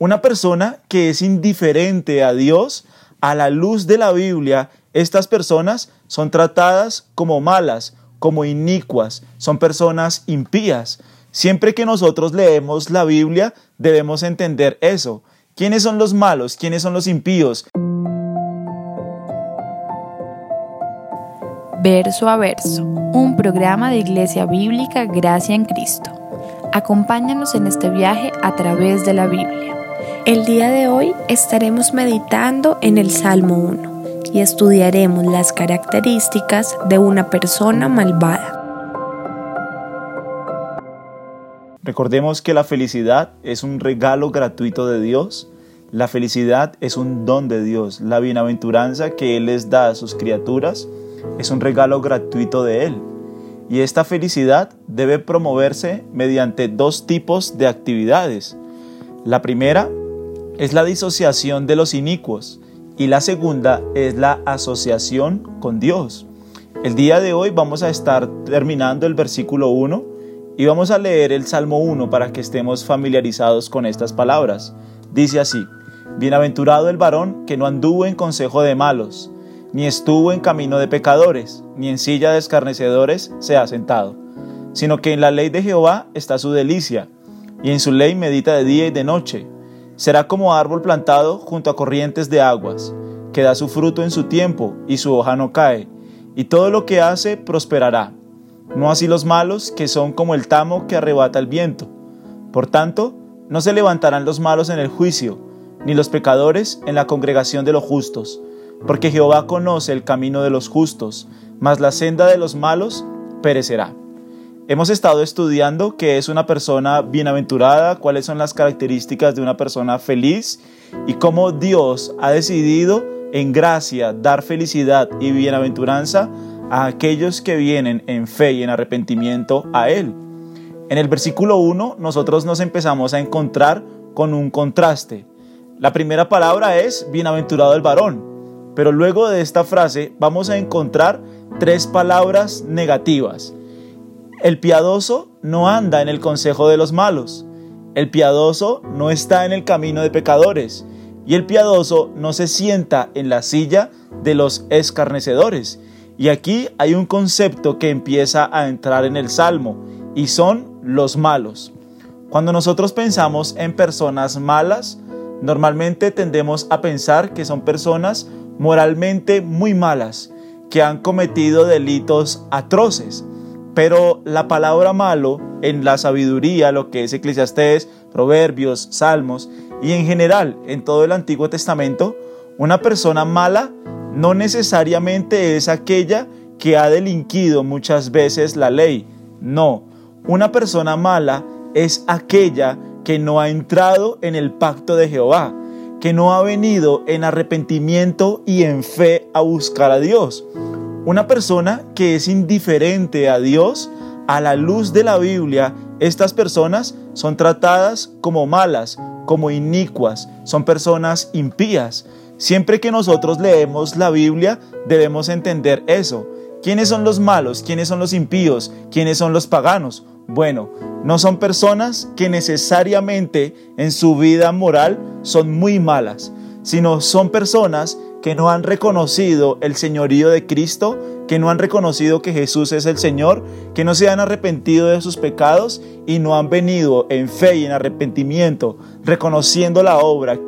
Una persona que es indiferente a Dios, a la luz de la Biblia, estas personas son tratadas como malas, como inicuas, son personas impías. Siempre que nosotros leemos la Biblia debemos entender eso. ¿Quiénes son los malos? ¿Quiénes son los impíos? Verso a verso, un programa de Iglesia Bíblica Gracia en Cristo. Acompáñanos en este viaje a través de la Biblia. El día de hoy estaremos meditando en el Salmo 1 y estudiaremos las características de una persona malvada. Recordemos que la felicidad es un regalo gratuito de Dios. La felicidad es un don de Dios. La bienaventuranza que Él les da a sus criaturas es un regalo gratuito de Él. Y esta felicidad debe promoverse mediante dos tipos de actividades. La primera es la disociación de los inicuos y la segunda es la asociación con Dios. El día de hoy vamos a estar terminando el versículo 1 y vamos a leer el Salmo 1 para que estemos familiarizados con estas palabras. Dice así, Bienaventurado el varón que no anduvo en consejo de malos, ni estuvo en camino de pecadores, ni en silla de escarnecedores se ha sentado, sino que en la ley de Jehová está su delicia, y en su ley medita de día y de noche Será como árbol plantado junto a corrientes de aguas, que da su fruto en su tiempo y su hoja no cae, y todo lo que hace prosperará. No así los malos, que son como el tamo que arrebata el viento. Por tanto, no se levantarán los malos en el juicio, ni los pecadores en la congregación de los justos, porque Jehová conoce el camino de los justos, mas la senda de los malos perecerá. Hemos estado estudiando qué es una persona bienaventurada, cuáles son las características de una persona feliz y cómo Dios ha decidido en gracia dar felicidad y bienaventuranza a aquellos que vienen en fe y en arrepentimiento a Él. En el versículo 1 nosotros nos empezamos a encontrar con un contraste. La primera palabra es bienaventurado el varón, pero luego de esta frase vamos a encontrar tres palabras negativas. El piadoso no anda en el consejo de los malos. El piadoso no está en el camino de pecadores. Y el piadoso no se sienta en la silla de los escarnecedores. Y aquí hay un concepto que empieza a entrar en el Salmo, y son los malos. Cuando nosotros pensamos en personas malas, normalmente tendemos a pensar que son personas moralmente muy malas, que han cometido delitos atroces. Pero la palabra malo en la sabiduría, lo que es Eclesiastés, Proverbios, Salmos y en general en todo el Antiguo Testamento, una persona mala no necesariamente es aquella que ha delinquido muchas veces la ley. No, una persona mala es aquella que no ha entrado en el pacto de Jehová, que no ha venido en arrepentimiento y en fe a buscar a Dios. Una persona que es indiferente a Dios, a la luz de la Biblia, estas personas son tratadas como malas, como inicuas, son personas impías. Siempre que nosotros leemos la Biblia debemos entender eso. ¿Quiénes son los malos? ¿Quiénes son los impíos? ¿Quiénes son los paganos? Bueno, no son personas que necesariamente en su vida moral son muy malas, sino son personas que no han reconocido el señorío de Cristo, que no han reconocido que Jesús es el Señor, que no se han arrepentido de sus pecados y no han venido en fe y en arrepentimiento, reconociendo la obra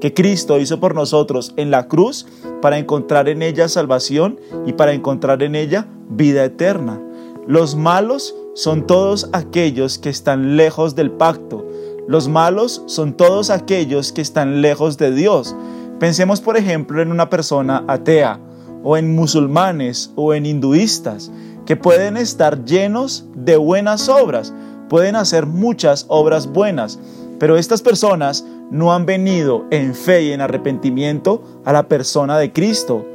que Cristo hizo por nosotros en la cruz para encontrar en ella salvación y para encontrar en ella vida eterna. Los malos son todos aquellos que están lejos del pacto. Los malos son todos aquellos que están lejos de Dios. Pensemos, por ejemplo, en una persona atea o en musulmanes o en hinduistas que pueden estar llenos de buenas obras, pueden hacer muchas obras buenas, pero estas personas no han venido en fe y en arrepentimiento a la persona de Cristo.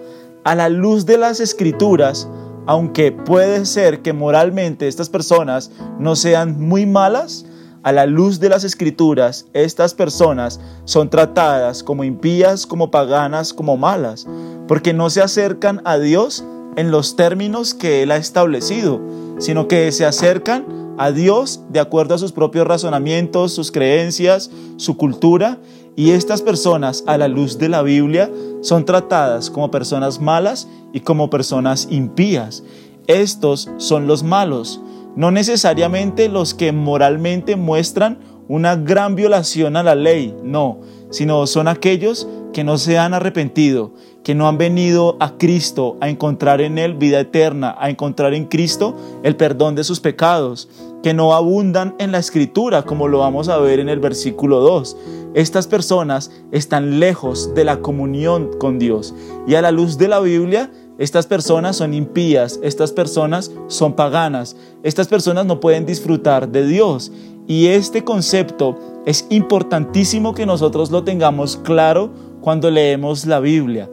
A la luz de las escrituras, aunque puede ser que moralmente estas personas no sean muy malas, a la luz de las escrituras, estas personas son tratadas como impías, como paganas, como malas, porque no se acercan a Dios en los términos que Él ha establecido, sino que se acercan a Dios de acuerdo a sus propios razonamientos, sus creencias, su cultura, y estas personas a la luz de la Biblia son tratadas como personas malas y como personas impías. Estos son los malos, no necesariamente los que moralmente muestran una gran violación a la ley, no, sino son aquellos que no se han arrepentido, que no han venido a Cristo a encontrar en Él vida eterna, a encontrar en Cristo el perdón de sus pecados, que no abundan en la escritura, como lo vamos a ver en el versículo 2. Estas personas están lejos de la comunión con Dios y a la luz de la Biblia estas personas son impías, estas personas son paganas, estas personas no pueden disfrutar de Dios. Y este concepto es importantísimo que nosotros lo tengamos claro cuando leemos la Biblia.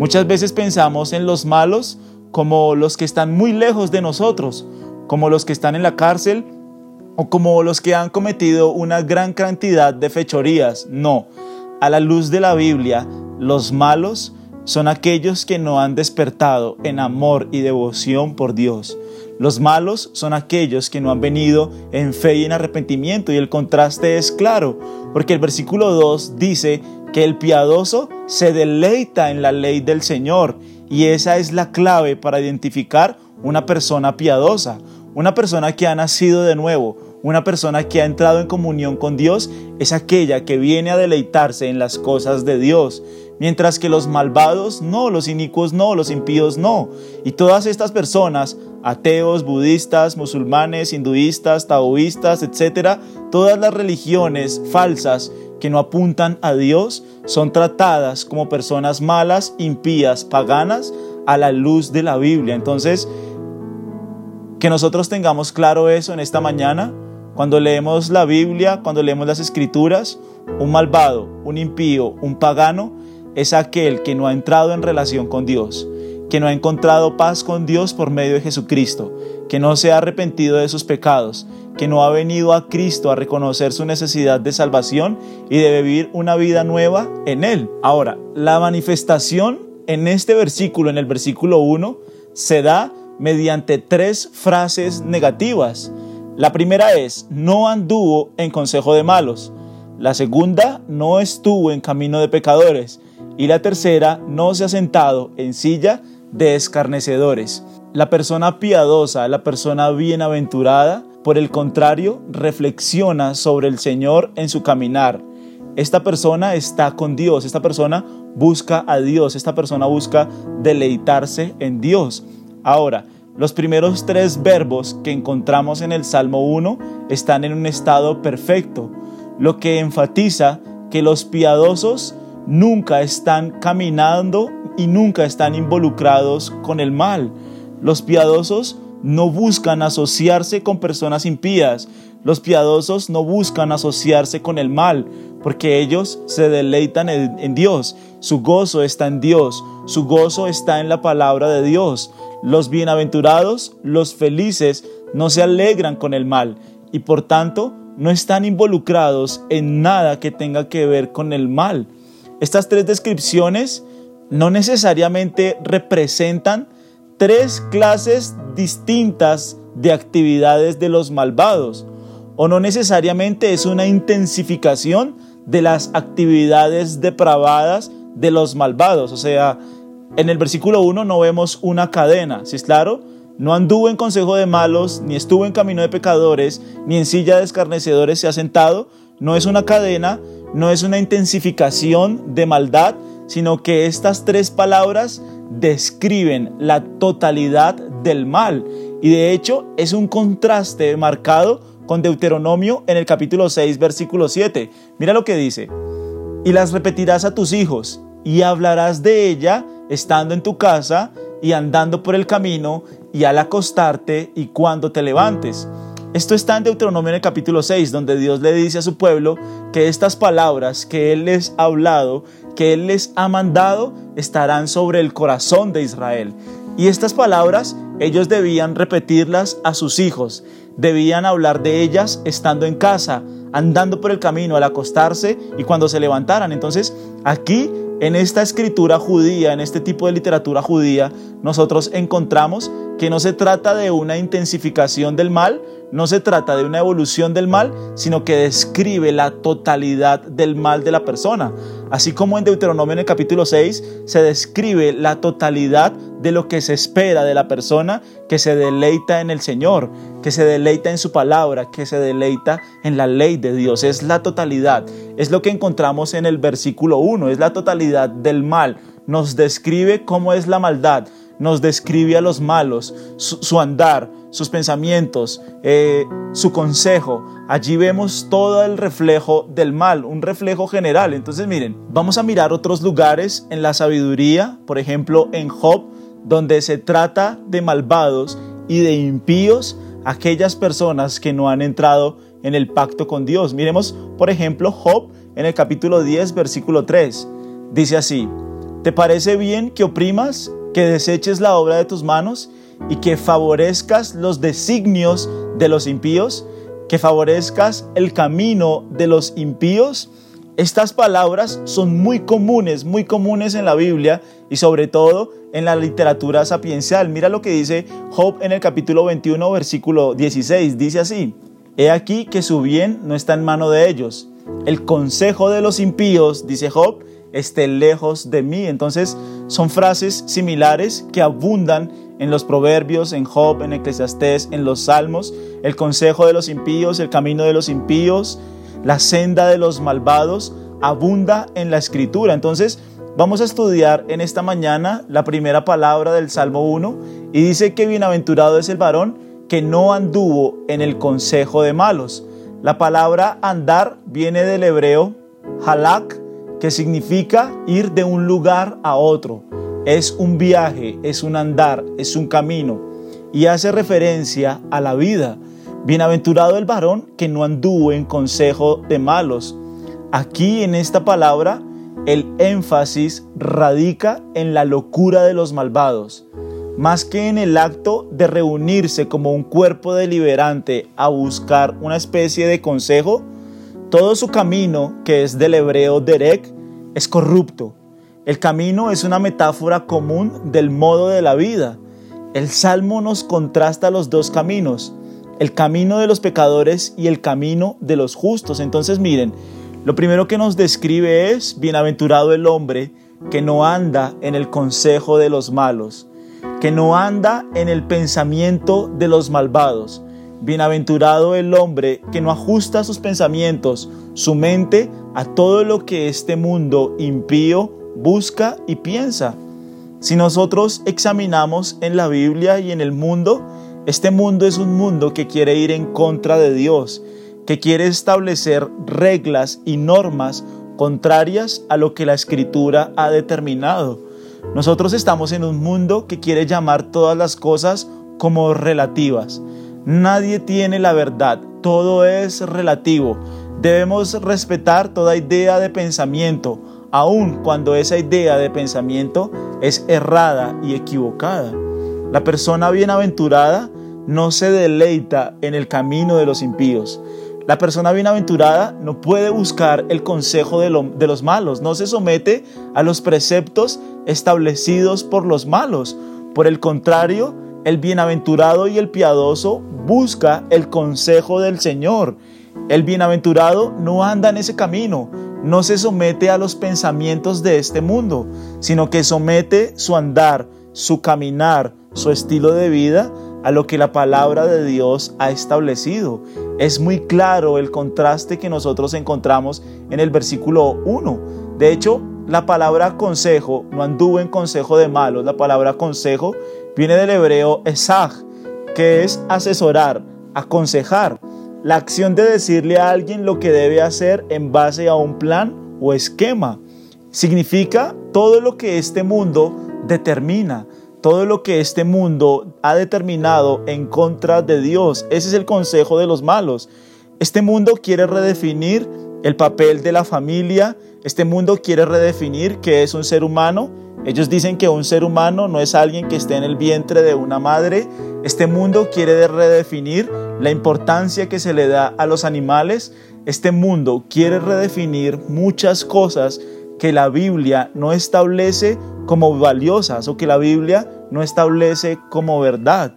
Muchas veces pensamos en los malos como los que están muy lejos de nosotros, como los que están en la cárcel o como los que han cometido una gran cantidad de fechorías. No, a la luz de la Biblia, los malos son aquellos que no han despertado en amor y devoción por Dios. Los malos son aquellos que no han venido en fe y en arrepentimiento y el contraste es claro, porque el versículo 2 dice que el piadoso se deleita en la ley del Señor y esa es la clave para identificar una persona piadosa, una persona que ha nacido de nuevo, una persona que ha entrado en comunión con Dios es aquella que viene a deleitarse en las cosas de Dios, mientras que los malvados no, los inicuos no, los impíos no. Y todas estas personas, ateos, budistas, musulmanes, hinduistas, taoístas, etcétera, todas las religiones falsas que no apuntan a Dios son tratadas como personas malas, impías, paganas a la luz de la Biblia. Entonces, que nosotros tengamos claro eso en esta mañana, cuando leemos la Biblia, cuando leemos las escrituras, un malvado, un impío, un pagano, es aquel que no ha entrado en relación con Dios, que no ha encontrado paz con Dios por medio de Jesucristo, que no se ha arrepentido de sus pecados, que no ha venido a Cristo a reconocer su necesidad de salvación y de vivir una vida nueva en Él. Ahora, la manifestación en este versículo, en el versículo 1, se da mediante tres frases negativas. La primera es, no anduvo en consejo de malos. La segunda, no estuvo en camino de pecadores. Y la tercera, no se ha sentado en silla de escarnecedores. La persona piadosa, la persona bienaventurada, por el contrario, reflexiona sobre el Señor en su caminar. Esta persona está con Dios, esta persona busca a Dios, esta persona busca deleitarse en Dios. Ahora, los primeros tres verbos que encontramos en el Salmo 1 están en un estado perfecto, lo que enfatiza que los piadosos nunca están caminando y nunca están involucrados con el mal. Los piadosos no buscan asociarse con personas impías. Los piadosos no buscan asociarse con el mal, porque ellos se deleitan en, Dios. Su gozo está en Dios. Su gozo está en la palabra de Dios. Los bienaventurados, los felices, no se alegran con el mal y por tanto no están involucrados en nada que tenga que ver con el mal. Estas tres descripciones no necesariamente representan tres clases distintas de actividades de los malvados, o no necesariamente es una intensificación de las actividades depravadas de los malvados. O sea, en el versículo 1 no vemos una cadena, ¿sí es claro? No anduvo en consejo de malos, ni estuvo en camino de pecadores, ni en silla de escarnecedores se ha sentado. No es una cadena, no es una intensificación de maldad, sino que estas tres palabras describen la totalidad del mal. Y de hecho es un contraste marcado con Deuteronomio en el capítulo 6, versículo 7. Mira lo que dice. Y las repetirás a tus hijos y hablarás de ella estando en tu casa y andando por el camino y al acostarte y cuando te levantes. Esto está en Deuteronomio en el capítulo 6, donde Dios le dice a su pueblo que estas palabras que Él les ha hablado, que Él les ha mandado, estarán sobre el corazón de Israel. Y estas palabras ellos debían repetirlas a sus hijos, debían hablar de ellas estando en casa, andando por el camino, al acostarse y cuando se levantaran. Entonces, aquí en esta escritura judía, en este tipo de literatura judía, nosotros encontramos que no se trata de una intensificación del mal, no se trata de una evolución del mal, sino que describe la totalidad del mal de la persona. Así como en Deuteronomio en el capítulo 6 se describe la totalidad de lo que se espera de la persona que se deleita en el Señor, que se deleita en su palabra, que se deleita en la ley de Dios. Es la totalidad. Es lo que encontramos en el versículo 1, es la totalidad del mal. Nos describe cómo es la maldad, nos describe a los malos, su, andar, sus pensamientos, eh, su consejo. Allí vemos todo el reflejo del mal, un reflejo general. Entonces miren, vamos a mirar otros lugares en la sabiduría, por ejemplo en Job, donde se trata de malvados y de impíos, aquellas personas que no han entrado en el pacto con Dios. Miremos, por ejemplo, Job en el capítulo 10, versículo 3. Dice así, ¿te parece bien que oprimas, que deseches la obra de tus manos y que favorezcas los designios de los impíos, que favorezcas el camino de los impíos. Estas palabras son muy comunes, muy comunes en la Biblia y sobre todo en la literatura sapiencial. Mira lo que dice Job en el capítulo 21, versículo 16. Dice así, He aquí que su bien no está en mano de ellos. El consejo de los impíos, dice Job, esté lejos de mí. Entonces son frases similares que abundan en los proverbios, en Job, en Eclesiastés, en los salmos, el consejo de los impíos, el camino de los impíos, la senda de los malvados, abunda en la escritura. Entonces vamos a estudiar en esta mañana la primera palabra del Salmo 1 y dice que bienaventurado es el varón que no anduvo en el consejo de malos. La palabra andar viene del hebreo halak, que significa ir de un lugar a otro. Es un viaje, es un andar, es un camino y hace referencia a la vida. Bienaventurado el varón que no anduvo en consejo de malos. Aquí en esta palabra el énfasis radica en la locura de los malvados, más que en el acto de reunirse como un cuerpo deliberante a buscar una especie de consejo, todo su camino, que es del hebreo derek, es corrupto. El camino es una metáfora común del modo de la vida. El Salmo nos contrasta los dos caminos, el camino de los pecadores y el camino de los justos. Entonces miren, lo primero que nos describe es, bienaventurado el hombre que no anda en el consejo de los malos, que no anda en el pensamiento de los malvados Bienaventurado el hombre que no ajusta sus pensamientos, su mente, a todo lo que este mundo impío busca y piensa. Si nosotros examinamos en la Biblia y en el mundo, este mundo es un mundo que quiere ir en contra de Dios, que quiere establecer reglas y normas contrarias a lo que la escritura ha determinado. Nosotros estamos en un mundo que quiere llamar todas las cosas como relativas. Nadie tiene la verdad, todo es relativo. Debemos respetar toda idea de pensamiento, aun cuando esa idea de pensamiento es errada y equivocada. La persona bienaventurada no se deleita en el camino de los impíos. La persona bienaventurada no puede buscar el consejo de, los malos, no se somete a los preceptos establecidos por los malos. Por el contrario, el bienaventurado y el piadoso busca el consejo del Señor. El bienaventurado no anda en ese camino, no se somete a los pensamientos de este mundo, sino que somete su andar, su caminar, su estilo de vida a lo que la palabra de Dios ha establecido. Es muy claro el contraste que nosotros encontramos en el versículo 1. De hecho, la palabra consejo no anduvo en consejo de malos, la palabra consejo Viene del hebreo esaj, que es asesorar, aconsejar. La acción de decirle a alguien lo que debe hacer en base a un plan o esquema. Significa todo lo que este mundo determina, todo lo que este mundo ha determinado en contra de Dios. Ese es el consejo de los malos. Este mundo quiere redefinir el papel de la familia, este mundo quiere redefinir qué es un ser humano ellos dicen que un ser humano no es alguien que esté en el vientre de una madre. Este mundo quiere redefinir la importancia que se le da a los animales. Este mundo quiere redefinir muchas cosas que la Biblia no establece como valiosas o que la Biblia no establece como verdad.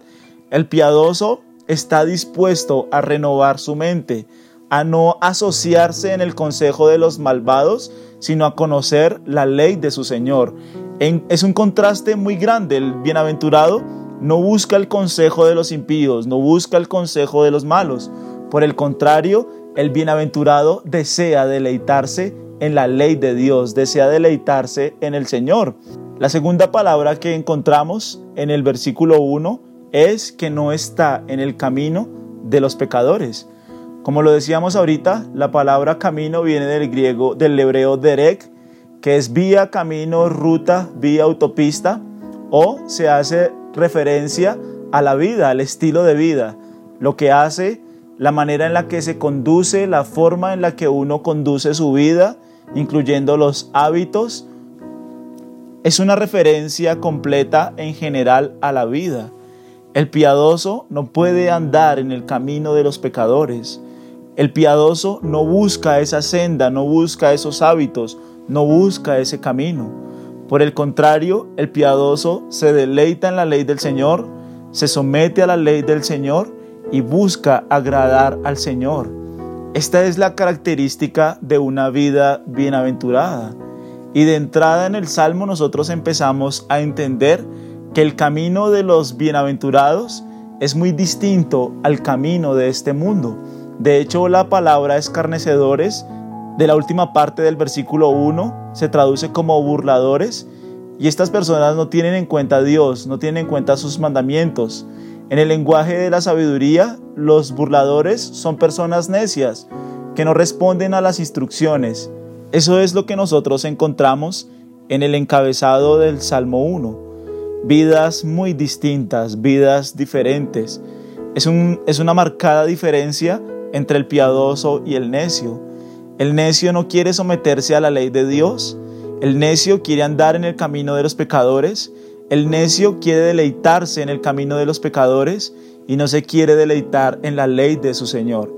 El piadoso está dispuesto a renovar su mente, a no asociarse en el consejo de los malvados, sino a conocer la ley de su Señor. Es un contraste muy grande. El bienaventurado no busca el consejo de los impíos, no busca el consejo de los malos. Por el contrario, el bienaventurado desea deleitarse en la ley de Dios, desea deleitarse en el Señor. La segunda palabra que encontramos en el versículo 1 es que no está en el camino de los pecadores. Como lo decíamos ahorita, la palabra camino viene del griego, del hebreo derek, que es vía, camino, ruta, vía, autopista, o se hace referencia a la vida, al estilo de vida, lo que hace, la manera en la que se conduce, la forma en la que uno conduce su vida, incluyendo los hábitos, es una referencia completa en general a la vida. El piadoso no puede andar en el camino de los pecadores. El piadoso no busca esa senda, no busca esos hábitos, no busca ese camino. Por el contrario, el piadoso se deleita en la ley del Señor, se somete a la ley del Señor y busca agradar al Señor. Esta es la característica de una vida bienaventurada. Y de entrada en el Salmo nosotros empezamos a entender que el camino de los bienaventurados es muy distinto al camino de este mundo. De hecho, la palabra escarnecedores de la última parte del versículo 1 se traduce como burladores y estas personas no tienen en cuenta a Dios, no tienen en cuenta sus mandamientos. En el lenguaje de la sabiduría, los burladores son personas necias que no responden a las instrucciones eso es lo que nosotros encontramos en el encabezado del Salmo 1. Vidas muy distintas, vidas diferentes. Es, es una marcada diferencia entre el piadoso y el necio. El necio no quiere someterse a la ley de Dios. El necio quiere andar en el camino de los pecadores. El necio quiere deleitarse en el camino de los pecadores y no se quiere deleitar en la ley de su Señor.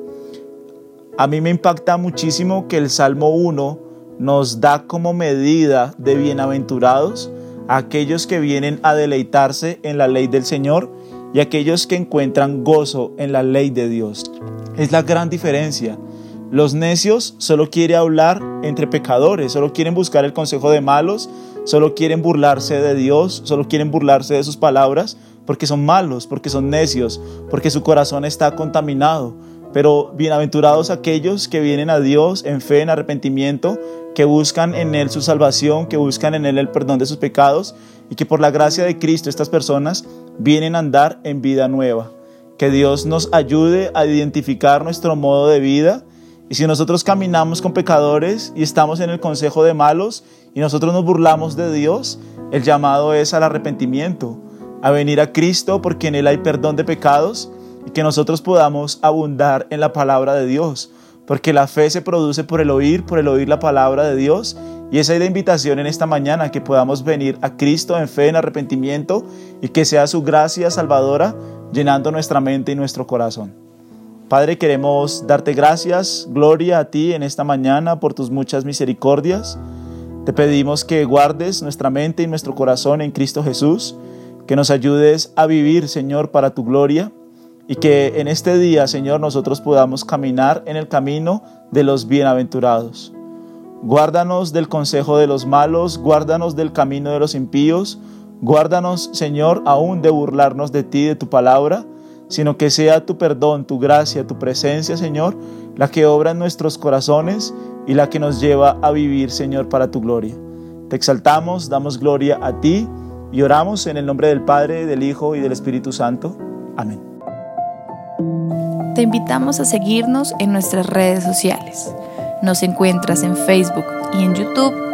A mí me impacta muchísimo que el Salmo 1 nos da como medida de bienaventurados a aquellos que vienen a deleitarse en la ley del Señor y aquellos que encuentran gozo en la ley de Dios. Es la gran diferencia. Los necios solo quieren hablar entre pecadores, solo quieren buscar el consejo de malos, solo quieren burlarse de Dios, solo quieren burlarse de sus palabras, porque son malos, porque son necios, porque su corazón está contaminado. Pero bienaventurados aquellos que vienen a Dios en fe, en arrepentimiento, que buscan en Él su salvación, que buscan en Él el perdón de sus pecados y que por la gracia de Cristo estas personas vienen a andar en vida nueva. Que Dios nos ayude a identificar nuestro modo de vida y si nosotros caminamos con pecadores y estamos en el consejo de malos y nosotros nos burlamos de Dios, el llamado es al arrepentimiento, a venir a Cristo porque en Él hay perdón de pecados y que nosotros podamos abundar en la palabra de Dios porque la fe se produce por el oír, por el oír la palabra de Dios. Y esa es la invitación en esta mañana, que podamos venir a Cristo en fe, en arrepentimiento, y que sea su gracia salvadora llenando nuestra mente y nuestro corazón. Padre, queremos darte gracias, gloria a ti en esta mañana por tus muchas misericordias. Te pedimos que guardes nuestra mente y nuestro corazón en Cristo Jesús, que nos ayudes a vivir, Señor, para tu gloria y que en este día, Señor, nosotros podamos caminar en el camino de los bienaventurados. Guárdanos del consejo de los malos, guárdanos del camino de los impíos, guárdanos, Señor, aún de burlarnos de ti, de tu palabra, sino que sea tu perdón, tu gracia, tu presencia, Señor, la que obra en nuestros corazones y la que nos lleva a vivir, Señor, para tu gloria. Te exaltamos, damos gloria a ti y oramos en el nombre del Padre, del Hijo y del Espíritu Santo. Amén. Te invitamos a seguirnos en nuestras redes sociales. Nos encuentras en Facebook y en YouTube